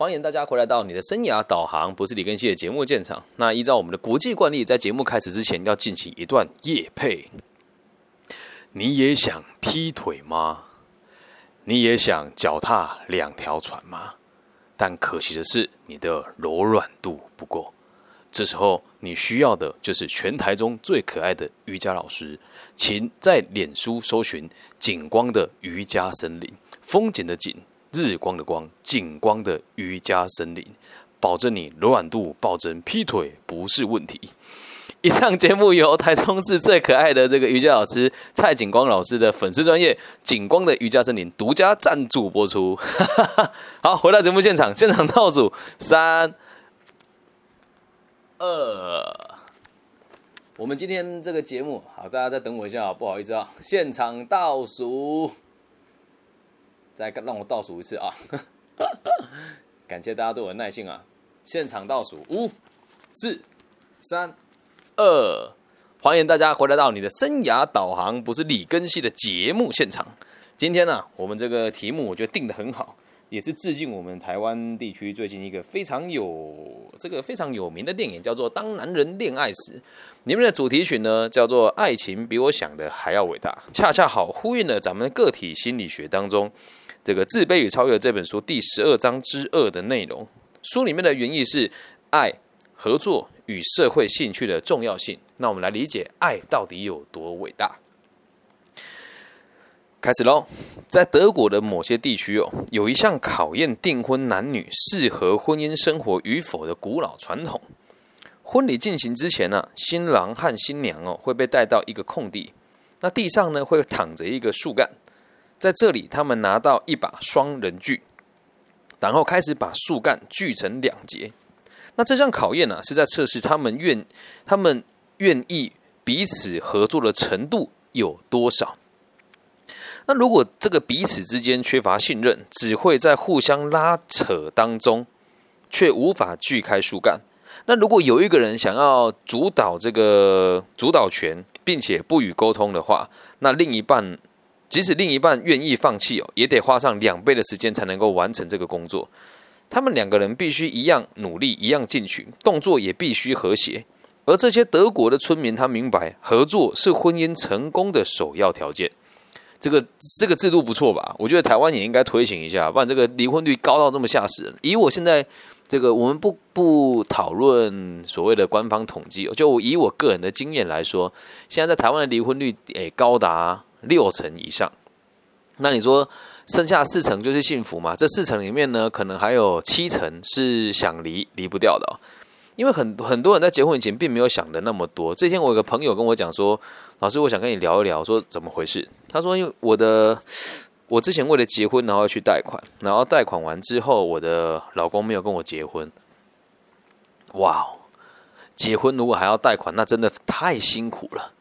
欢迎大家回来到你的生涯导航，不是李根熙的节目现场。那依照我们的国际惯例，在节目开始之前要进行一段夜配。你也想劈腿吗？你也想脚踏两条船吗？但可惜的是，你的柔软度不够。这时候你需要的就是全台中最可爱的瑜伽老师，请在脸书搜寻“景光的瑜伽森林”，风景的景。日光的光，景光的瑜伽森林，保证你柔软度暴增，劈腿不是问题。以上节目由台中市最可爱的这个瑜伽老师蔡景光老师的粉丝专业景光的瑜伽森林独家赞助播出。好，回到节目现场，现场倒数三二，我们今天这个节目，好，大家再等我一下，不好意思啊，现场倒数。再让我倒数一次啊！感谢大家对我的耐心啊！现场倒数五、四、三、二，欢迎大家回来到你的生涯导航，不是李根系的节目现场。今天呢，我们这个题目我觉得定的很好，也是致敬我们台湾地区最近一个非常有这个非常有名的电影，叫做《当男人恋爱时》。里面的主题曲呢，叫做《爱情比我想的还要伟大》，恰恰好呼应了咱们个体心理学当中。这个《自卑与超越》这本书第十二章之二的内容，书里面的原意是爱、合作与社会兴趣的重要性。那我们来理解爱到底有多伟大。开始喽，在德国的某些地区哦，有一项考验订婚男女适合婚姻生活与否的古老传统。婚礼进行之前呢，新郎和新娘哦会被带到一个空地，那地上呢会躺着一个树干。在这里，他们拿到一把双人锯，然后开始把树干锯成两截。那这项考验呢，是在测试他们愿他们愿意彼此合作的程度有多少。那如果这个彼此之间缺乏信任，只会在互相拉扯当中，却无法锯开树干。那如果有一个人想要主导这个主导权，并且不予沟通的话，那另一半。即使另一半愿意放弃哦，也得花上两倍的时间才能够完成这个工作。他们两个人必须一样努力，一样进取，动作也必须和谐。而这些德国的村民，他明白合作是婚姻成功的首要条件。这个这个制度不错吧？我觉得台湾也应该推行一下，不然这个离婚率高到这么吓死人。以我现在这个，我们不不讨论所谓的官方统计，就以我个人的经验来说，现在在台湾的离婚率诶高达。六成以上，那你说剩下四成就是幸福嘛？这四成里面呢，可能还有七成是想离离不掉的，因为很很多人在结婚以前并没有想的那么多。这天我有个朋友跟我讲说：“老师，我想跟你聊一聊，说怎么回事？”他说：“因为我的我之前为了结婚，然后去贷款，然后贷款完之后，我的老公没有跟我结婚。哇，结婚如果还要贷款，那真的太辛苦了。”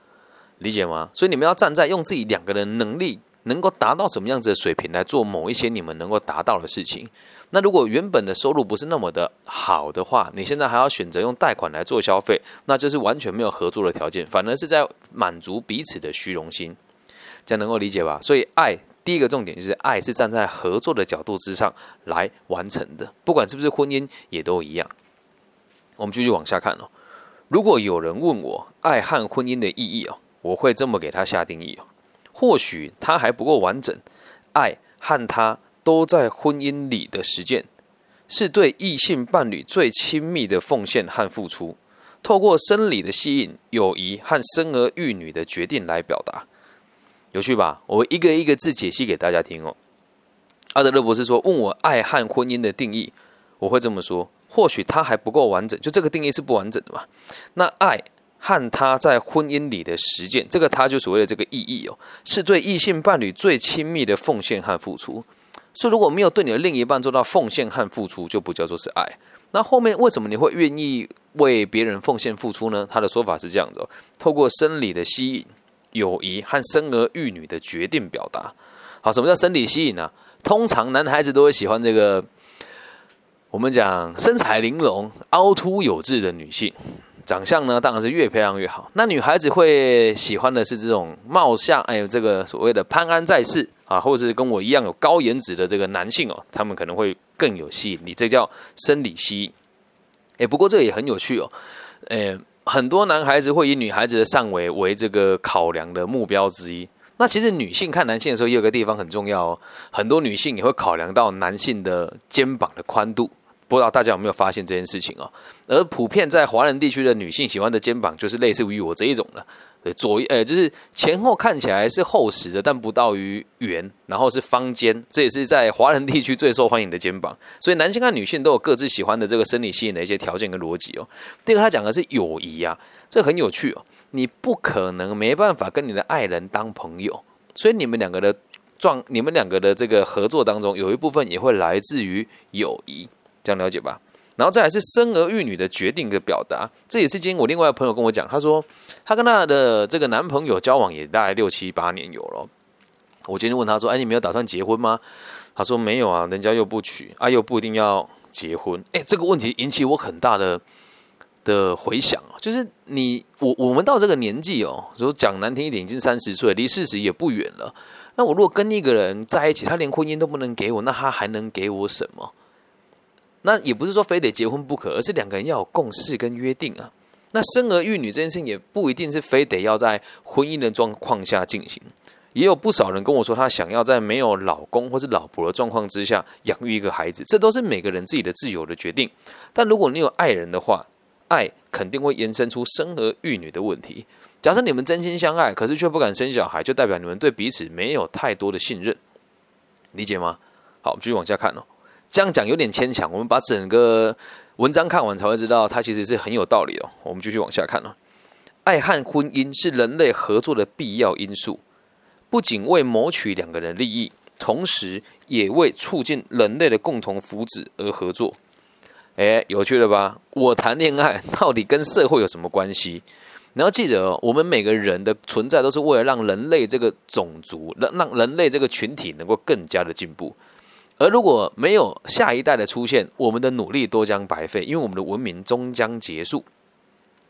理解吗？所以你们要站在用自己两个人能力能够达到什么样子的水平来做某一些你们能够达到的事情。那如果原本的收入不是那么的好的话，你现在还要选择用贷款来做消费，那就是完全没有合作的条件，反而是在满足彼此的虚荣心。这样能够理解吧？所以爱第一个重点就是爱是站在合作的角度之上来完成的，不管是不是婚姻也都一样。我们继续往下看哦。如果有人问我爱和婚姻的意义哦。我会这么给他下定义哦，或许他还不够完整。爱和他都在婚姻里的实践，是对异性伴侣最亲密的奉献和付出，透过生理的吸引、友谊和生儿育女的决定来表达。有趣吧？我一个一个字解析给大家听哦。阿德勒博士说：“问我爱和婚姻的定义，我会这么说。或许他还不够完整，就这个定义是不完整的嘛？那爱。”和他在婚姻里的实践，这个他就所谓的这个意义哦，是对异性伴侣最亲密的奉献和付出。所以如果没有对你的另一半做到奉献和付出，就不叫做是爱。那后面为什么你会愿意为别人奉献付出呢？他的说法是这样子：透过生理的吸引、友谊和生儿育女的决定表达。好，什么叫生理吸引呢？通常男孩子都会喜欢这个，我们讲身材玲珑、凹凸有致的女性。长相呢，当然是越漂亮越好。那女孩子会喜欢的是这种貌相，哎，这个所谓的潘安在世啊，或者是跟我一样有高颜值的这个男性哦，他们可能会更有吸引力，这叫生理吸引。哎，不过这个也很有趣哦，诶，很多男孩子会以女孩子的上围为这个考量的目标之一。那其实女性看男性的时候，也有个地方很重要哦。很多女性也会考量到男性的肩膀的宽度，不知道大家有没有发现这件事情哦？而普遍在华人地区的女性喜欢的肩膀，就是类似于我这一种的。对，左呃，就是前后看起来是厚实的，但不到于圆，然后是方肩，这也是在华人地区最受欢迎的肩膀。所以男性和女性都有各自喜欢的这个生理吸引的一些条件跟逻辑哦。第二个，他讲的是友谊啊，这很有趣哦。你不可能没办法跟你的爱人当朋友，所以你们两个的状，你们两个的这个合作当中，有一部分也会来自于友谊，这样了解吧？然后再来是生儿育女的决定的表达，这也是今天我另外一个朋友跟我讲，他说他跟他的这个男朋友交往也大概六七八年有了。我今天问他说：“哎，你没有打算结婚吗？”他说：“没有啊，人家又不娶，啊又不一定要结婚。”哎，这个问题引起我很大的的回想啊，就是你我我们到这个年纪哦，如果讲难听一点，已经三十岁，离四十也不远了。那我如果跟一个人在一起，他连婚姻都不能给我，那他还能给我什么？那也不是说非得结婚不可，而是两个人要有共识跟约定啊。那生儿育女这件事情也不一定是非得要在婚姻的状况下进行，也有不少人跟我说，他想要在没有老公或是老婆的状况之下养育一个孩子，这都是每个人自己的自由的决定。但如果你有爱人的话，爱肯定会延伸出生儿育女的问题。假设你们真心相爱，可是却不敢生小孩，就代表你们对彼此没有太多的信任，理解吗？好，我们继续往下看哦。这样讲有点牵强，我们把整个文章看完才会知道，它其实是很有道理哦。我们继续往下看哦。爱和婚姻是人类合作的必要因素，不仅为谋取两个人利益，同时也为促进人类的共同福祉而合作。哎，有趣了吧？我谈恋爱到底跟社会有什么关系？你要记得哦，我们每个人的存在都是为了让人类这个种族，让让人类这个群体能够更加的进步。而如果没有下一代的出现，我们的努力都将白费，因为我们的文明终将结束，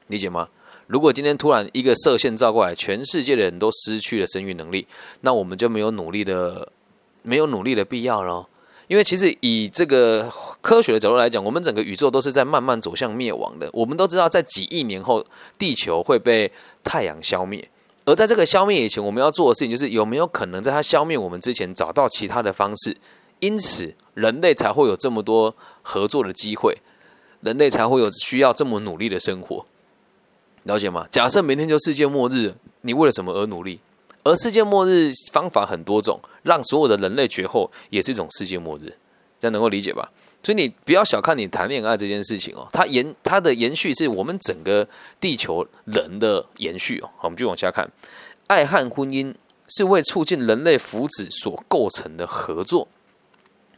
理解吗？如果今天突然一个射线照过来，全世界的人都失去了生育能力，那我们就没有努力的，没有努力的必要了。因为其实以这个科学的角度来讲，我们整个宇宙都是在慢慢走向灭亡的。我们都知道，在几亿年后，地球会被太阳消灭，而在这个消灭以前，我们要做的事情就是有没有可能在它消灭我们之前，找到其他的方式。因此，人类才会有这么多合作的机会，人类才会有需要这么努力的生活，了解吗？假设明天就世界末日，你为了什么而努力？而世界末日方法很多种，让所有的人类绝后也是一种世界末日，这样能够理解吧？所以你不要小看你谈恋爱这件事情哦，它延它的延续是我们整个地球人的延续哦。好，我们继续往下看，爱和婚姻是为促进人类福祉所构成的合作。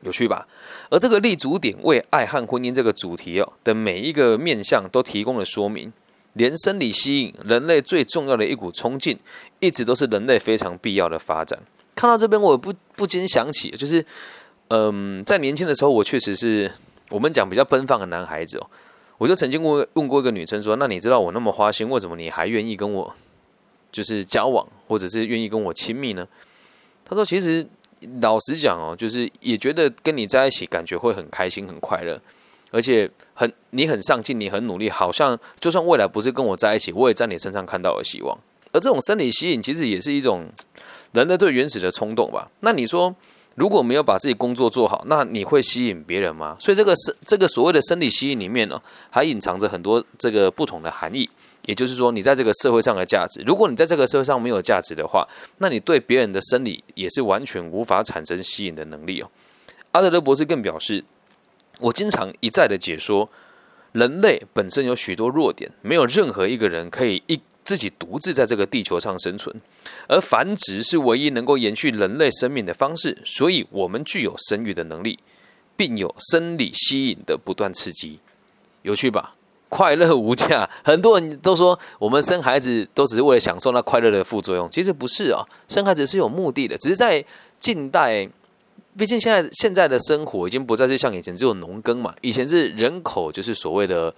有趣吧？而这个立足点为爱和婚姻这个主题哦的每一个面向都提供了说明，连生理吸引人类最重要的一股冲劲，一直都是人类非常必要的发展。看到这边，我不不禁想起，就是嗯，在年轻的时候，我确实是我们讲比较奔放的男孩子哦。我就曾经问问过一个女生说：“那你知道我那么花心，为什么你还愿意跟我就是交往，或者是愿意跟我亲密呢？”她说：“其实。”老实讲哦，就是也觉得跟你在一起感觉会很开心、很快乐，而且很你很上进，你很努力，好像就算未来不是跟我在一起，我也在你身上看到了希望。而这种生理吸引其实也是一种人的最原始的冲动吧？那你说如果没有把自己工作做好，那你会吸引别人吗？所以这个生这个所谓的生理吸引里面呢，还隐藏着很多这个不同的含义。也就是说，你在这个社会上的价值，如果你在这个社会上没有价值的话，那你对别人的生理也是完全无法产生吸引的能力哦。阿德勒博士更表示，我经常一再的解说，人类本身有许多弱点，没有任何一个人可以一自己独自在这个地球上生存，而繁殖是唯一能够延续人类生命的方式，所以我们具有生育的能力，并有生理吸引的不断刺激，有趣吧？快乐无价，很多人都说我们生孩子都只是为了享受那快乐的副作用，其实不是啊，生孩子是有目的的。只是在近代，毕竟现在现在的生活已经不再是像以前只有农耕嘛，以前是人口就是所谓的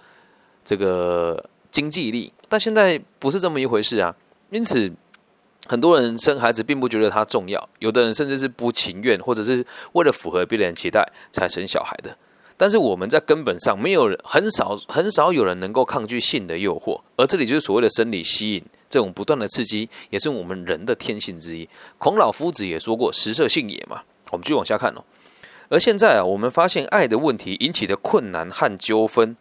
这个经济力，但现在不是这么一回事啊。因此，很多人生孩子并不觉得它重要，有的人甚至是不情愿，或者是为了符合别人期待才生小孩的。但是我们在根本上没有人很少很少有人能够抗拒性的诱惑，而这里就是所谓的生理吸引，这种不断的刺激也是我们人的天性之一。孔老夫子也说过“食色性也”嘛。我们继续往下看哦。而现在啊，我们发现爱的问题引起的困难和纠纷，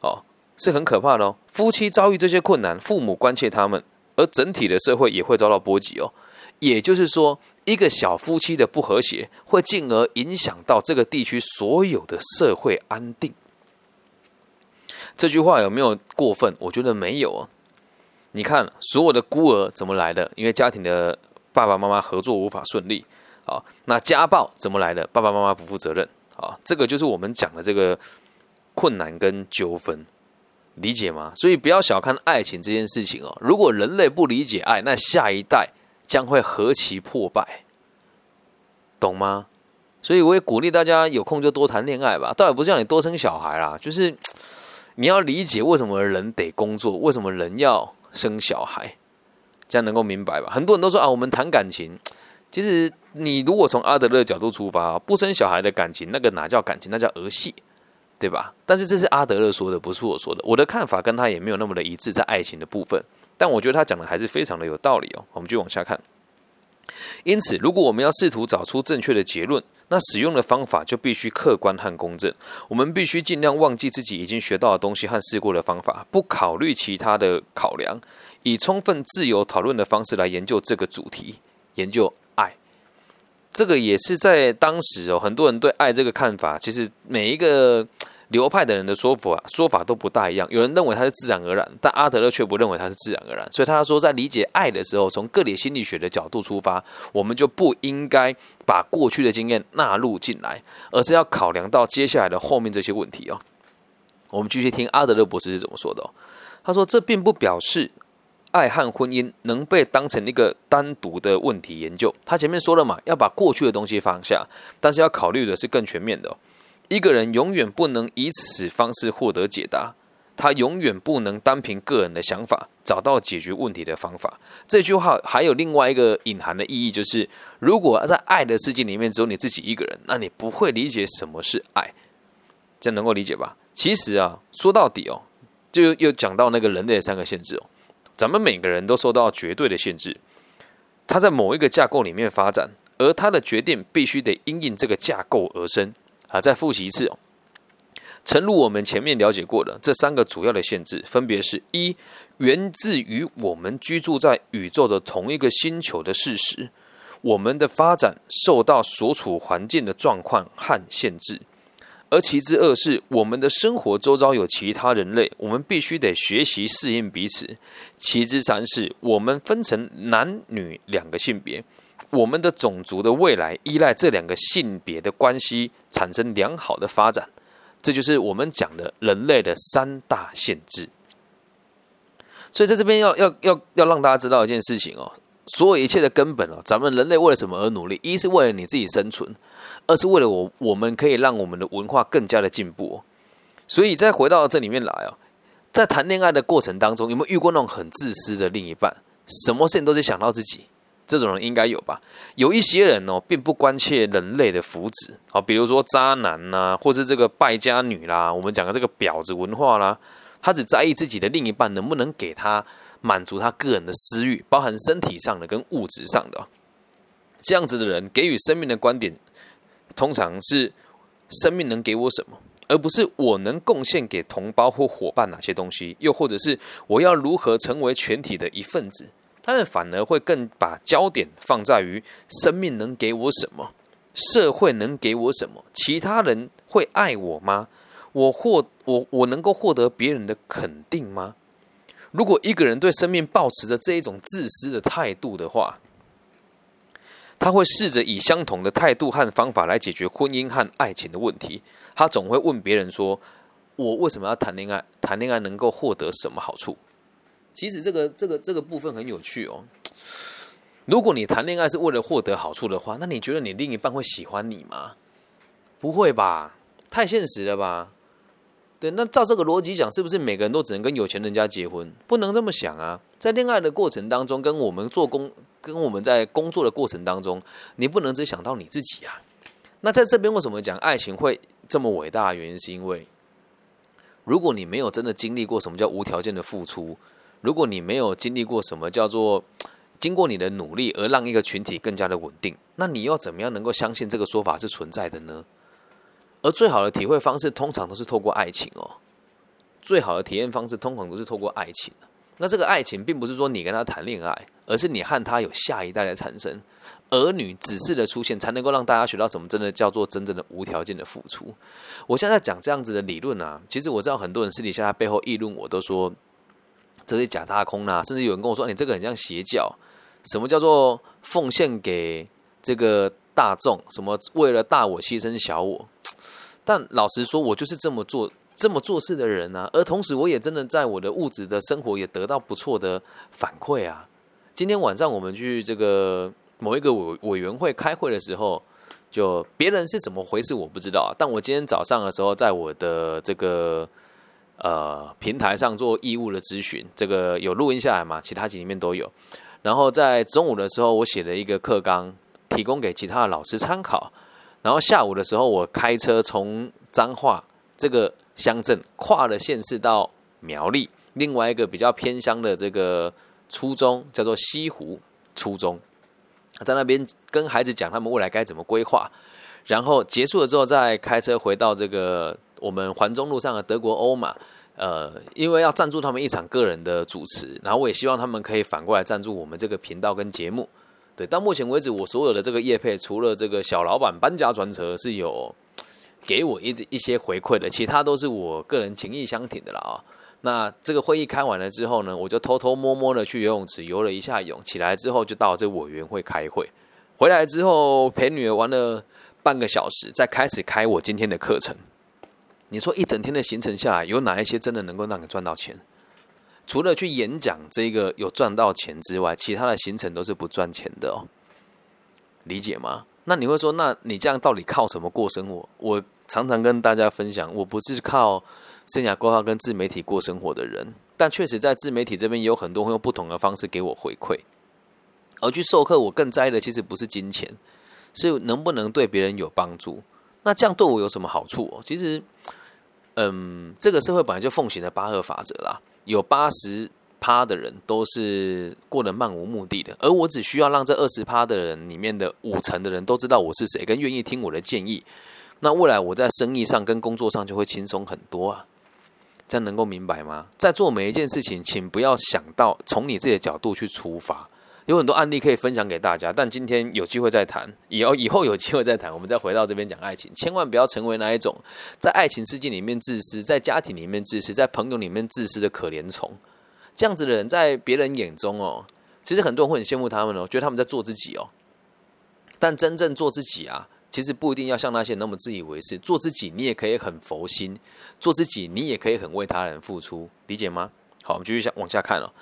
哦，是很可怕的哦。夫妻遭遇这些困难，父母关切他们，而整体的社会也会遭到波及哦。也就是说，一个小夫妻的不和谐，会进而影响到这个地区所有的社会安定。这句话有没有过分？我觉得没有啊。你看，所有的孤儿怎么来的？因为家庭的爸爸妈妈合作无法顺利。啊，那家暴怎么来的？爸爸妈妈不负责任。啊，这个就是我们讲的这个困难跟纠纷，理解吗？所以不要小看爱情这件事情哦。如果人类不理解爱，那下一代将会何其破败，懂吗？所以我也鼓励大家有空就多谈恋爱吧。倒也不是让你多生小孩啦，就是你要理解为什么人得工作，为什么人要生小孩，这样能够明白吧？很多人都说啊，我们谈感情。其实，你如果从阿德勒角度出发，不生小孩的感情，那个哪叫感情，那叫儿戏，对吧？但是这是阿德勒说的，不是我说的。我的看法跟他也没有那么的一致，在爱情的部分。但我觉得他讲的还是非常的有道理哦。我们就往下看。因此，如果我们要试图找出正确的结论，那使用的方法就必须客观和公正。我们必须尽量忘记自己已经学到的东西和试过的方法，不考虑其他的考量，以充分自由讨论的方式来研究这个主题，研究爱。这个也是在当时哦，很多人对爱这个看法，其实每一个流派的人的说法说法都不大一样。有人认为它是自然而然，但阿德勒却不认为它是自然而然。所以他说，在理解爱的时候，从个体心理学的角度出发，我们就不应该把过去的经验纳入进来，而是要考量到接下来的后面这些问题哦。我们继续听阿德勒博士是怎么说的。他说，这并不表示。爱和婚姻能被当成一个单独的问题研究。他前面说了嘛，要把过去的东西放下，但是要考虑的是更全面的。一个人永远不能以此方式获得解答，他永远不能单凭个人的想法找到解决问题的方法。这句话还有另外一个隐含的意义，就是如果在爱的世界里面只有你自己一个人，那你不会理解什么是爱。这能够理解吧？其实啊，说到底哦，就又讲到那个人类的三个限制哦。咱们每个人都受到绝对的限制，他在某一个架构里面发展，而他的决定必须得因应这个架构而生。啊，再复习一次哦。诚如我们前面了解过的，这三个主要的限制，分别是一源自于我们居住在宇宙的同一个星球的事实，我们的发展受到所处环境的状况和限制。而其之二是，我们的生活周遭有其他人类，我们必须得学习适应彼此。其之三是，我们分成男女两个性别，我们的种族的未来依赖这两个性别的关系产生良好的发展。这就是我们讲的人类的三大限制。所以在这边要要要要让大家知道一件事情哦，所有一切的根本哦，咱们人类为了什么而努力？一是为了你自己生存。二是为了我，我们可以让我们的文化更加的进步。所以再回到这里面来哦，在谈恋爱的过程当中，有没有遇过那种很自私的另一半？什么事情都是想到自己，这种人应该有吧？有一些人哦，并不关切人类的福祉啊，比如说渣男呐，或是这个败家女啦，我们讲的这个婊子文化啦，他只在意自己的另一半能不能给他满足他个人的私欲，包含身体上的跟物质上的。这样子的人给予生命的观点。通常是生命能给我什么，而不是我能贡献给同胞或伙伴哪些东西，又或者是我要如何成为全体的一份子。他们反而会更把焦点放在于生命能给我什么，社会能给我什么，其他人会爱我吗？我获我我能够获得别人的肯定吗？如果一个人对生命保持着这一种自私的态度的话，他会试着以相同的态度和方法来解决婚姻和爱情的问题。他总会问别人说：“我为什么要谈恋爱？谈恋爱能够获得什么好处？”其实这个这个这个部分很有趣哦。如果你谈恋爱是为了获得好处的话，那你觉得你另一半会喜欢你吗？不会吧，太现实了吧？对，那照这个逻辑讲，是不是每个人都只能跟有钱人家结婚？不能这么想啊！在恋爱的过程当中，跟我们做工，跟我们在工作的过程当中，你不能只想到你自己啊。那在这边为什么讲爱情会这么伟大的原因，是因为如果你没有真的经历过什么叫无条件的付出，如果你没有经历过什么叫做 经过你的努力而让一个群体更加的稳定，那你要怎么样能够相信这个说法是存在的呢？而最好的体会方式，通常都是透过爱情哦。最好的体验方式，通常都是透过爱情。那这个爱情，并不是说你跟他谈恋爱，而是你和他有下一代的产生，儿女子嗣的出现，才能够让大家学到什么真的叫做真正的无条件的付出。我现在讲这样子的理论啊，其实我知道很多人私底下背后议论我，都说这是假大空啊，甚至有人跟我说，你这个很像邪教。什么叫做奉献给这个大众？什么为了大我牺牲小我？但老实说，我就是这么做。这么做事的人呢，而同时我也真的在我的物质的生活也得到不错的反馈啊。今天晚上我们去这个某一个委委员会开会的时候，就别人是怎么回事我不知道啊。但我今天早上的时候，在我的这个呃平台上做义务的咨询，这个有录音下来嘛？其他集里面都有。然后在中午的时候，我写了一个课纲，提供给其他的老师参考。然后下午的时候，我开车从彰化这个。乡镇跨了县市到苗栗，另外一个比较偏乡的这个初中叫做西湖初中，在那边跟孩子讲他们未来该怎么规划，然后结束了之后再开车回到这个我们环中路上的德国欧马，呃，因为要赞助他们一场个人的主持，然后我也希望他们可以反过来赞助我们这个频道跟节目。对，到目前为止我所有的这个业配，除了这个小老板搬家专车是有。给我一一些回馈的，其他都是我个人情意相挺的了啊。那这个会议开完了之后呢，我就偷偷摸摸的去游泳池游了一下泳，起来之后就到这委员会开会。回来之后陪女儿玩了半个小时，再开始开我今天的课程。你说一整天的行程下来，有哪一些真的能够让你赚到钱？除了去演讲这个有赚到钱之外，其他的行程都是不赚钱的哦。理解吗？那你会说，那你这样到底靠什么过生活？我常常跟大家分享，我不是靠生涯规划跟自媒体过生活的人，但确实在自媒体这边有很多会用不同的方式给我回馈。而去授课，我更在意的其实不是金钱，是能不能对别人有帮助。那这样对我有什么好处？其实，嗯，这个社会本来就奉行的八二法则啦，有八十。趴的人都是过得漫无目的的，而我只需要让这二十趴的人里面的五成的人都知道我是谁，跟愿意听我的建议，那未来我在生意上跟工作上就会轻松很多啊！这样能够明白吗？在做每一件事情，请不要想到从你自己的角度去出发，有很多案例可以分享给大家，但今天有机会再谈，以后以后有机会再谈，我们再回到这边讲爱情，千万不要成为那一种在爱情世界里面自私，在家庭里面自私，在朋友里面自私的可怜虫。这样子的人，在别人眼中哦，其实很多人会很羡慕他们哦，觉得他们在做自己哦。但真正做自己啊，其实不一定要像那些那么自以为是。做自己，你也可以很佛心；做自己，你也可以很为他人付出，理解吗？好，我们继续下往下看哦。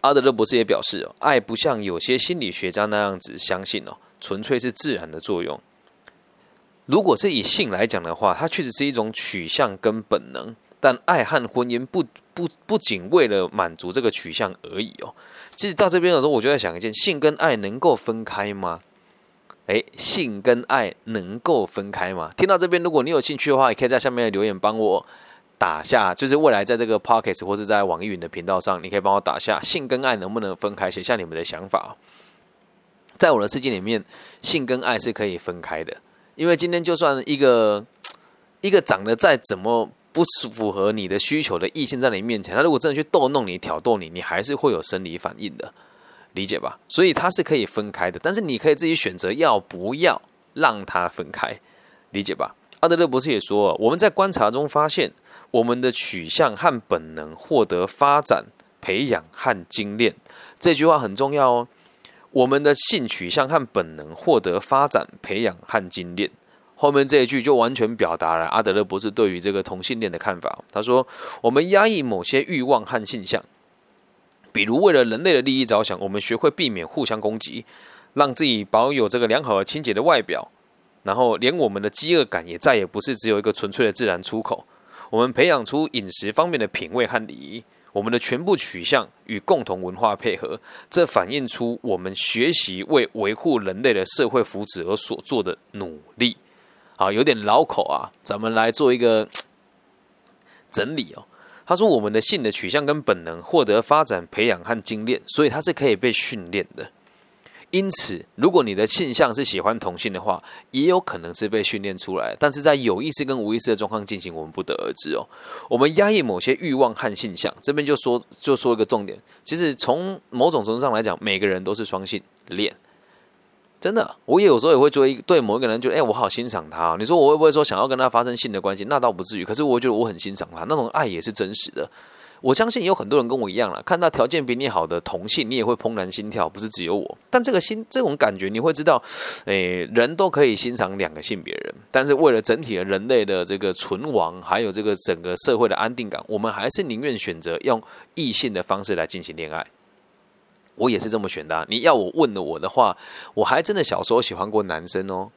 阿德勒博士也表示哦，爱不像有些心理学家那样子相信哦，纯粹是自然的作用。如果是以性来讲的话，它确实是一种取向跟本能。但爱和婚姻不不不仅为了满足这个取向而已哦。其实到这边的时候，我就在想一件：性跟爱能够分开吗？诶，性跟爱能够分开吗？听到这边，如果你有兴趣的话，也可以在下面留言帮我打下。就是未来在这个 pockets 或是在网易云的频道上，你可以帮我打下性跟爱能不能分开，写下你们的想法。在我的世界里面，性跟爱是可以分开的，因为今天就算一个一个长得再怎么。不符合你的需求的异性在你面前，他如果真的去逗弄你、挑逗你，你还是会有生理反应的，理解吧？所以它是可以分开的，但是你可以自己选择要不要让它分开，理解吧？阿德勒博士也说，我们在观察中发现，我们的取向和本能获得发展、培养和精炼。这句话很重要哦，我们的性取向和本能获得发展、培养和精炼。后面这一句就完全表达了阿德勒博士对于这个同性恋的看法。他说：“我们压抑某些欲望和性向，比如为了人类的利益着想，我们学会避免互相攻击，让自己保有这个良好而清洁的外表。然后，连我们的饥饿感也再也不是只有一个纯粹的自然出口。我们培养出饮食方面的品味和礼仪。我们的全部取向与共同文化配合，这反映出我们学习为维护人类的社会福祉而所做的努力。啊，有点绕口啊，咱们来做一个整理哦。他说，我们的性的取向跟本能获得发展、培养和精炼，所以它是可以被训练的。因此，如果你的性向是喜欢同性的话，也有可能是被训练出来。但是在有意识跟无意识的状况进行，我们不得而知哦。我们压抑某些欲望和性向，这边就说就说一个重点。其实从某种程度上来讲，每个人都是双性恋。真的，我也有时候也会追对某一个人，觉得哎，我好欣赏他。你说我会不会说想要跟他发生性的关系？那倒不至于。可是我觉得我很欣赏他，那种爱也是真实的。我相信有很多人跟我一样了，看到条件比你好的同性，你也会怦然心跳，不是只有我。但这个心这种感觉，你会知道，诶，人都可以欣赏两个性别人，但是为了整体的人类的这个存亡，还有这个整个社会的安定感，我们还是宁愿选择用异性的方式来进行恋爱。我也是这么选的。你要我问了我的话，我还真的小时候喜欢过男生哦。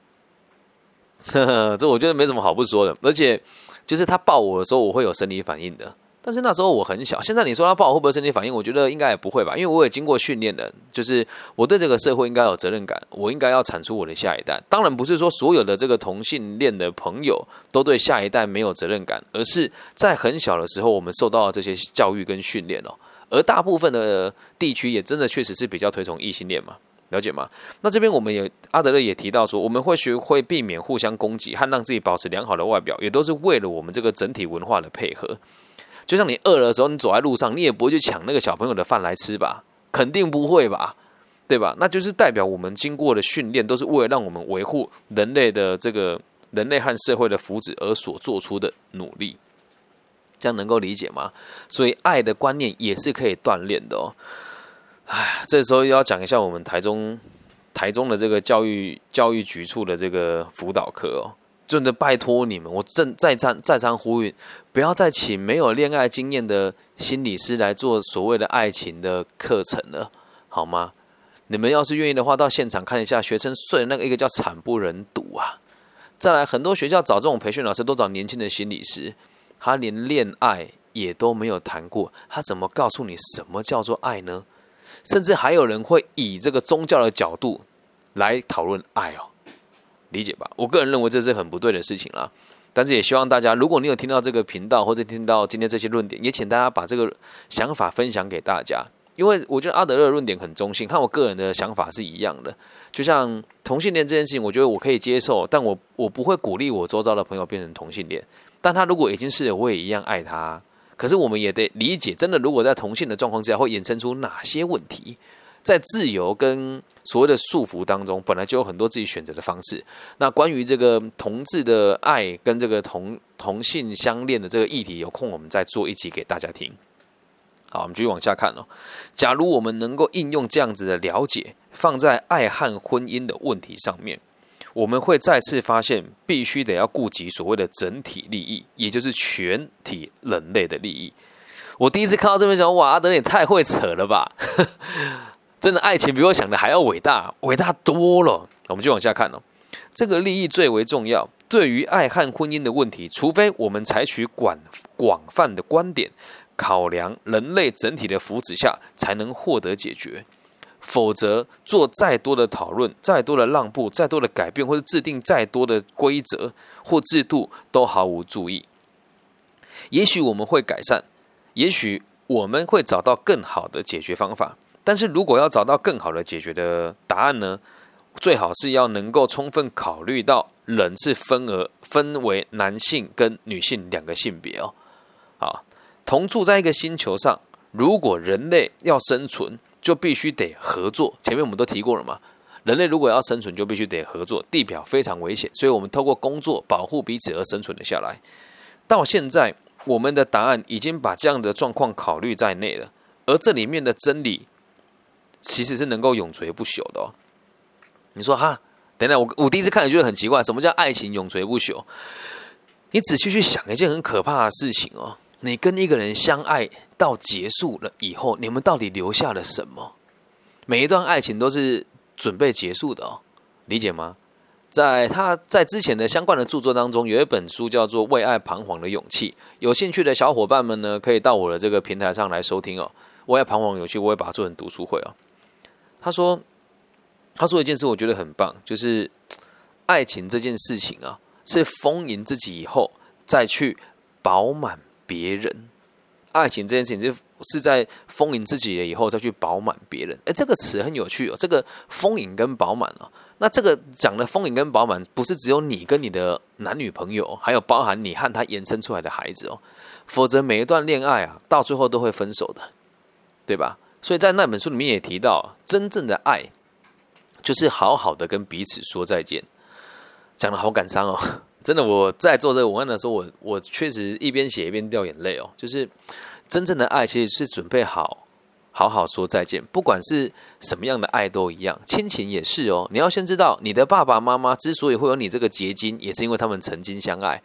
呵 呵这我觉得没什么好不说的，而且就是他抱我的时候，我会有生理反应的。但是那时候我很小，现在你说他抱会不会身体反应？我觉得应该也不会吧，因为我也经过训练的，就是我对这个社会应该有责任感，我应该要产出我的下一代。当然不是说所有的这个同性恋的朋友都对下一代没有责任感，而是在很小的时候我们受到了这些教育跟训练哦。而大部分的地区也真的确实是比较推崇异性恋嘛，了解吗？那这边我们也阿德勒也提到说，我们会学会避免互相攻击和让自己保持良好的外表，也都是为了我们这个整体文化的配合。就像你饿了的时候，你走在路上，你也不会去抢那个小朋友的饭来吃吧？肯定不会吧？对吧？那就是代表我们经过的训练，都是为了让我们维护人类的这个人类和社会的福祉而所做出的努力。这样能够理解吗？所以爱的观念也是可以锻炼的哦。哎，这时候要讲一下我们台中台中的这个教育教育局处的这个辅导课哦。真的拜托你们，我正再三再三呼吁，不要再请没有恋爱经验的心理师来做所谓的爱情的课程了，好吗？你们要是愿意的话，到现场看一下学生睡那个一个叫惨不忍睹啊！再来，很多学校找这种培训老师都找年轻的心理师，他连恋爱也都没有谈过，他怎么告诉你什么叫做爱呢？甚至还有人会以这个宗教的角度来讨论爱哦。理解吧，我个人认为这是很不对的事情啦。但是也希望大家，如果你有听到这个频道或者听到今天这些论点，也请大家把这个想法分享给大家。因为我觉得阿德勒的论点很中性，和我个人的想法是一样的。就像同性恋这件事情，我觉得我可以接受，但我我不会鼓励我周遭的朋友变成同性恋。但他如果已经是，我也一样爱他。可是我们也得理解，真的如果在同性的状况之下，会衍生出哪些问题？在自由跟所谓的束缚当中，本来就有很多自己选择的方式。那关于这个同志的爱跟这个同同性相恋的这个议题，有空我们再做一集给大家听。好，我们继续往下看哦。假如我们能够应用这样子的了解，放在爱和婚姻的问题上面，我们会再次发现，必须得要顾及所谓的整体利益，也就是全体人类的利益。我第一次看到这边讲，哇，阿德也太会扯了吧！真的，爱情比我想的还要伟大，伟大多了。我们就往下看哦。这个利益最为重要。对于爱和婚姻的问题，除非我们采取广广泛的观点，考量人类整体的福祉下，才能获得解决。否则，做再多的讨论、再多的让步、再多的改变，或者制定再多的规则或制度，都毫无注意。也许我们会改善，也许我们会找到更好的解决方法。但是如果要找到更好的解决的答案呢，最好是要能够充分考虑到人是分而分为男性跟女性两个性别哦。啊，同住在一个星球上，如果人类要生存，就必须得合作。前面我们都提过了嘛，人类如果要生存，就必须得合作。地表非常危险，所以我们透过工作保护彼此而生存了下来。到现在，我们的答案已经把这样的状况考虑在内了，而这里面的真理。其实是能够永垂不朽的哦。你说哈，等等，我我第一次看也觉得很奇怪，什么叫爱情永垂不朽？你仔细去想一件很可怕的事情哦，你跟一个人相爱到结束了以后，你们到底留下了什么？每一段爱情都是准备结束的哦，理解吗？在他在之前的相关的著作当中，有一本书叫做《为爱彷徨的勇气》。有兴趣的小伙伴们呢，可以到我的这个平台上来收听哦。为爱彷徨勇气，我会把它做成读书会哦。他说，他说一件事，我觉得很棒，就是爱情这件事情啊，是丰盈自己以后再去饱满别人。爱情这件事情是是在丰盈自己了以后再去饱满别人。哎，这个词很有趣哦。这个丰盈跟饱满啊。那这个讲的丰盈跟饱满，不是只有你跟你的男女朋友，还有包含你和他延伸出来的孩子哦。否则每一段恋爱啊，到最后都会分手的，对吧？所以在那本书里面也提到，真正的爱就是好好的跟彼此说再见。讲的好感伤哦，真的。我在做这个文案的时候，我我确实一边写一边掉眼泪哦。就是真正的爱，其实是准备好。好好说再见，不管是什么样的爱都一样，亲情也是哦。你要先知道，你的爸爸妈妈之所以会有你这个结晶，也是因为他们曾经相爱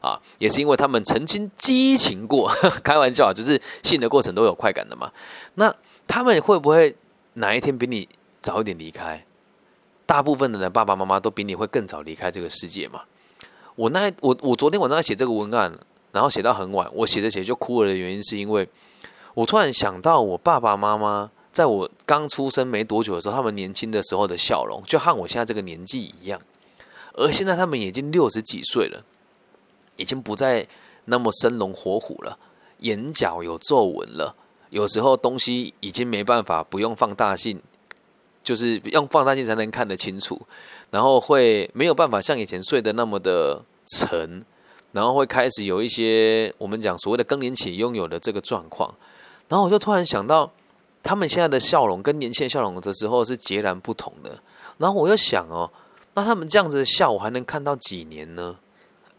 啊，也是因为他们曾经激情过。开玩笑，就是性的过程都有快感的嘛。那他们会不会哪一天比你早一点离开？大部分的人爸爸妈妈都比你会更早离开这个世界嘛。我那我我昨天晚上在写这个文案，然后写到很晚，我写着写就哭了的原因是因为。我突然想到，我爸爸妈妈在我刚出生没多久的时候，他们年轻的时候的笑容，就和我现在这个年纪一样。而现在他们已经六十几岁了，已经不再那么生龙活虎了，眼角有皱纹了。有时候东西已经没办法不用放大镜，就是用放大镜才能看得清楚。然后会没有办法像以前睡得那么的沉，然后会开始有一些我们讲所谓的更年期拥有的这个状况。然后我就突然想到，他们现在的笑容跟年轻的笑容的时候是截然不同的。然后我又想哦，那他们这样子的笑，我还能看到几年呢？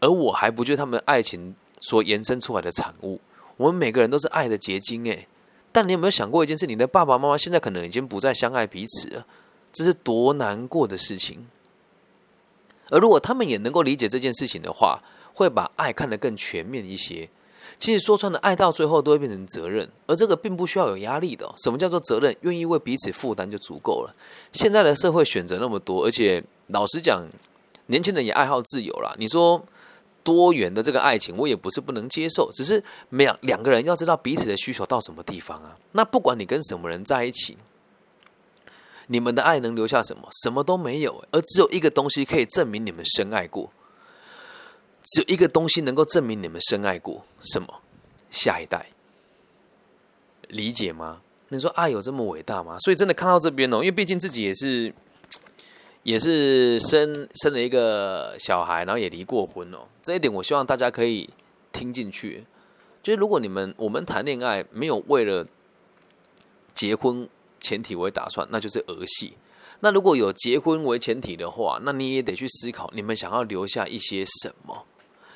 而我还不觉得他们爱情所延伸出来的产物。我们每个人都是爱的结晶诶。但你有没有想过一件事？你的爸爸妈妈现在可能已经不再相爱彼此了，这是多难过的事情。而如果他们也能够理解这件事情的话，会把爱看得更全面一些。其实说穿了，爱到最后都会变成责任，而这个并不需要有压力的。什么叫做责任？愿意为彼此负担就足够了。现在的社会选择那么多，而且老实讲，年轻人也爱好自由了。你说多元的这个爱情，我也不是不能接受，只是两两个人要知道彼此的需求到什么地方啊。那不管你跟什么人在一起，你们的爱能留下什么？什么都没有，而只有一个东西可以证明你们深爱过。只有一个东西能够证明你们深爱过，什么？下一代，理解吗？你说爱有这么伟大吗？所以真的看到这边哦，因为毕竟自己也是，也是生生了一个小孩，然后也离过婚哦。这一点我希望大家可以听进去。就是如果你们我们谈恋爱没有为了结婚前提为打算，那就是儿戏。那如果有结婚为前提的话，那你也得去思考，你们想要留下一些什么。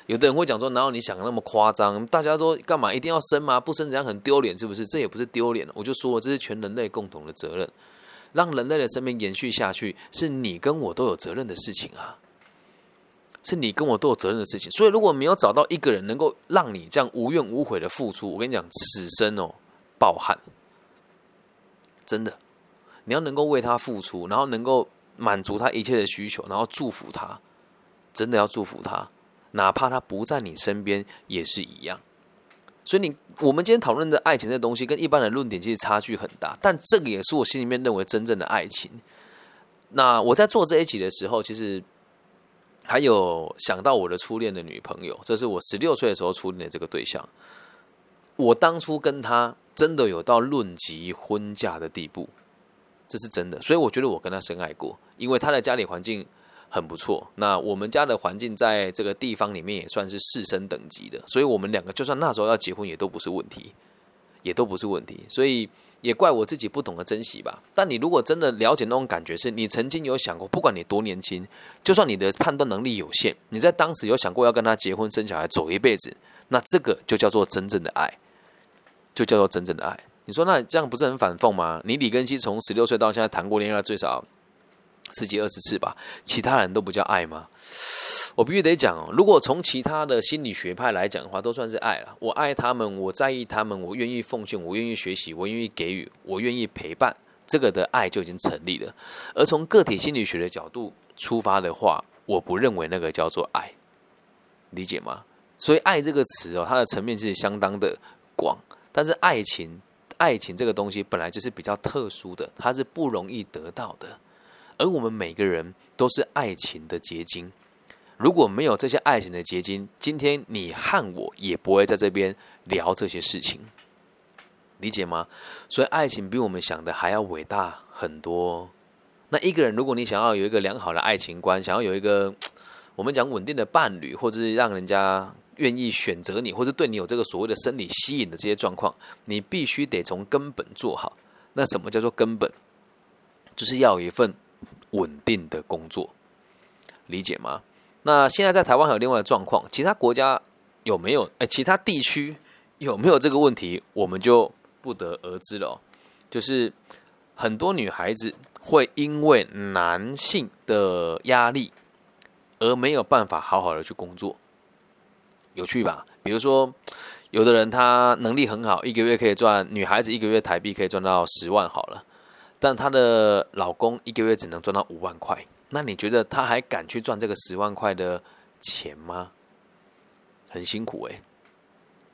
有的人会讲说，哪有你想的那么夸张？大家都干嘛一定要生吗？不生怎样很丢脸，是不是？这也不是丢脸我就说，这是全人类共同的责任，让人类的生命延续下去，是你跟我都有责任的事情啊！是你跟我都有责任的事情。所以，如果没有找到一个人能够让你这样无怨无悔的付出，我跟你讲，此生哦，暴汗，真的，你要能够为他付出，然后能够满足他一切的需求，然后祝福他，真的要祝福他。哪怕他不在你身边也是一样，所以你我们今天讨论的爱情这东西跟一般的论点其实差距很大，但这个也是我心里面认为真正的爱情。那我在做这一集的时候，其实还有想到我的初恋的女朋友，这是我十六岁的时候初恋的这个对象。我当初跟他真的有到论及婚嫁的地步，这是真的。所以我觉得我跟他深爱过，因为他的家里环境。很不错，那我们家的环境在这个地方里面也算是士绅等级的，所以我们两个就算那时候要结婚也都不是问题，也都不是问题，所以也怪我自己不懂得珍惜吧。但你如果真的了解那种感觉，是你曾经有想过，不管你多年轻，就算你的判断能力有限，你在当时有想过要跟他结婚生小孩走一辈子，那这个就叫做真正的爱，就叫做真正的爱。你说那这样不是很反讽吗？你李根熙从十六岁到现在谈过恋爱最少。十几二十次吧，其他人都不叫爱吗？我必须得讲哦，如果从其他的心理学派来讲的话，都算是爱了。我爱他们，我在意他们，我愿意奉献，我愿意学习，我愿意给予，我愿意陪伴，这个的爱就已经成立了。而从个体心理学的角度出发的话，我不认为那个叫做爱，理解吗？所以“爱”这个词哦，它的层面是相当的广，但是爱情，爱情这个东西本来就是比较特殊的，它是不容易得到的，而我们每个人都是爱情的结晶。如果没有这些爱情的结晶，今天你和我也不会在这边聊这些事情，理解吗？所以爱情比我们想的还要伟大很多。那一个人，如果你想要有一个良好的爱情观，想要有一个 我们讲稳定的伴侣，或者是让人家愿意选择你，或者对你有这个所谓的生理吸引的这些状况，你必须得从根本做好。那什么叫做根本？就是要有一份稳定的工作，理解吗？那现在在台湾还有另外的状况，其他国家有没有？哎，其他地区有没有这个问题？我们就不得而知了。就是很多女孩子会因为男性的压力而没有办法好好的去工作，有趣吧？比如说，有的人他能力很好，一个月可以赚女孩子一个月台币可以赚到十万好了，但她的老公一个月只能赚到五万块。那你觉得他还敢去赚这个十万块的钱吗？很辛苦诶，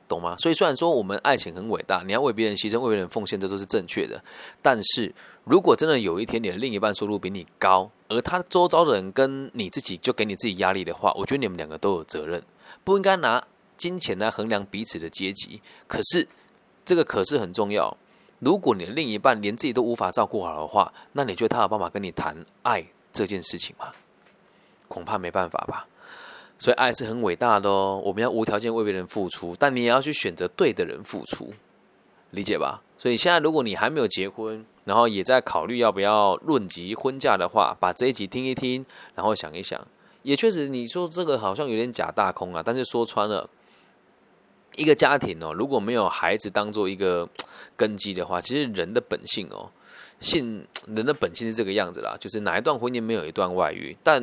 懂吗？所以虽然说我们爱情很伟大，你要为别人牺牲、为别人奉献，这都是正确的。但是如果真的有一天你的另一半收入比你高，而他周遭的人跟你自己就给你自己压力的话，我觉得你们两个都有责任，不应该拿金钱来衡量彼此的阶级。可是这个可是很重要。如果你的另一半连自己都无法照顾好的话，那你觉得他有办法跟你谈爱？这件事情吗，恐怕没办法吧。所以爱是很伟大的哦，我们要无条件为别人付出，但你也要去选择对的人付出，理解吧？所以现在如果你还没有结婚，然后也在考虑要不要论及婚嫁的话，把这一集听一听，然后想一想，也确实你说这个好像有点假大空啊。但是说穿了，一个家庭哦，如果没有孩子当做一个 根基的话，其实人的本性哦。性 人的本性是这个样子啦，就是哪一段婚姻没有一段外遇？但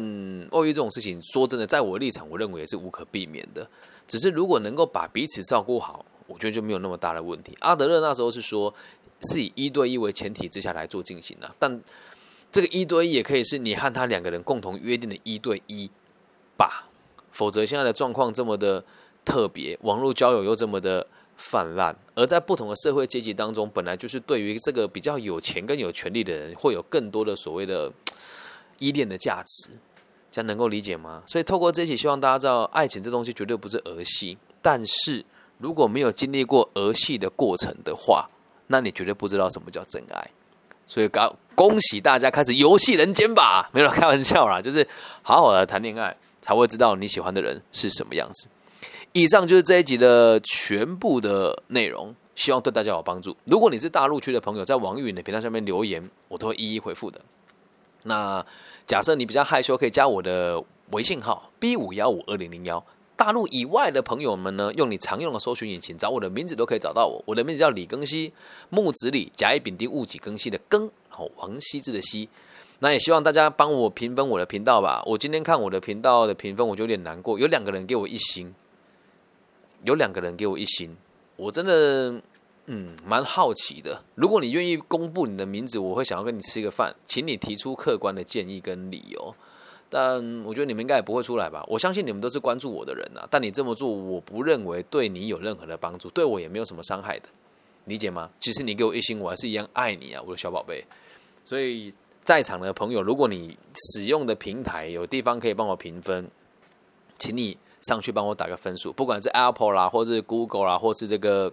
外遇这种事情，说真的，在我的立场，我认为也是无可避免的。只是如果能够把彼此照顾好，我觉得就没有那么大的问题。阿德勒那时候是说，是以一对一为前提之下来做进行的，但这个一对一也可以是你和他两个人共同约定的一对一吧，否则现在的状况这么的特别，网络交友又这么的。泛滥，而在不同的社会阶级当中，本来就是对于这个比较有钱跟有权利的人，会有更多的所谓的 依恋的价值，这样能够理解吗？所以透过这一期，希望大家知道，爱情这东西绝对不是儿戏。但是如果没有经历过儿戏的过程的话，那你绝对不知道什么叫真爱。所以恭恭喜大家开始游戏人间吧，没有开玩笑啦，就是好好的谈恋爱，才会知道你喜欢的人是什么样子。以上就是这一集的全部的内容，希望对大家有帮助。如果你是大陆区的朋友，在网易云的频道下面留言，我都会一一回复的。那假设你比较害羞，可以加我的微信号 b 五幺五二零零幺。大陆以外的朋友们呢，用你常用的搜寻引擎找我的名字都可以找到我。我的名字叫李庚希，木子李，甲乙丙丁戊己庚希的庚，好王羲之的羲。那也希望大家帮我评分我的频道吧。我今天看我的频道的评分，我就有点难过，有两个人给我一星。有两个人给我一星，我真的嗯蛮好奇的。如果你愿意公布你的名字，我会想要跟你吃个饭，请你提出客观的建议跟理由。但我觉得你们应该也不会出来吧？我相信你们都是关注我的人呐。但你这么做，我不认为对你有任何的帮助，对我也没有什么伤害的，理解吗？其实你给我一星，我还是一样爱你啊，我的小宝贝。所以在场的朋友，如果你使用的平台有地方可以帮我评分，请你。上去帮我打个分数，不管是 Apple 啦，或是 Google 啦，或是这个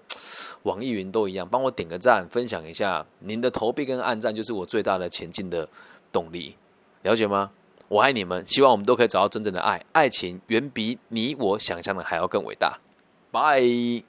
网易云都一样，帮我点个赞，分享一下。您的投币跟暗赞就是我最大的前进的动力，了解吗？我爱你们，希望我们都可以找到真正的爱，爱情远比你我想象的还要更伟大。拜。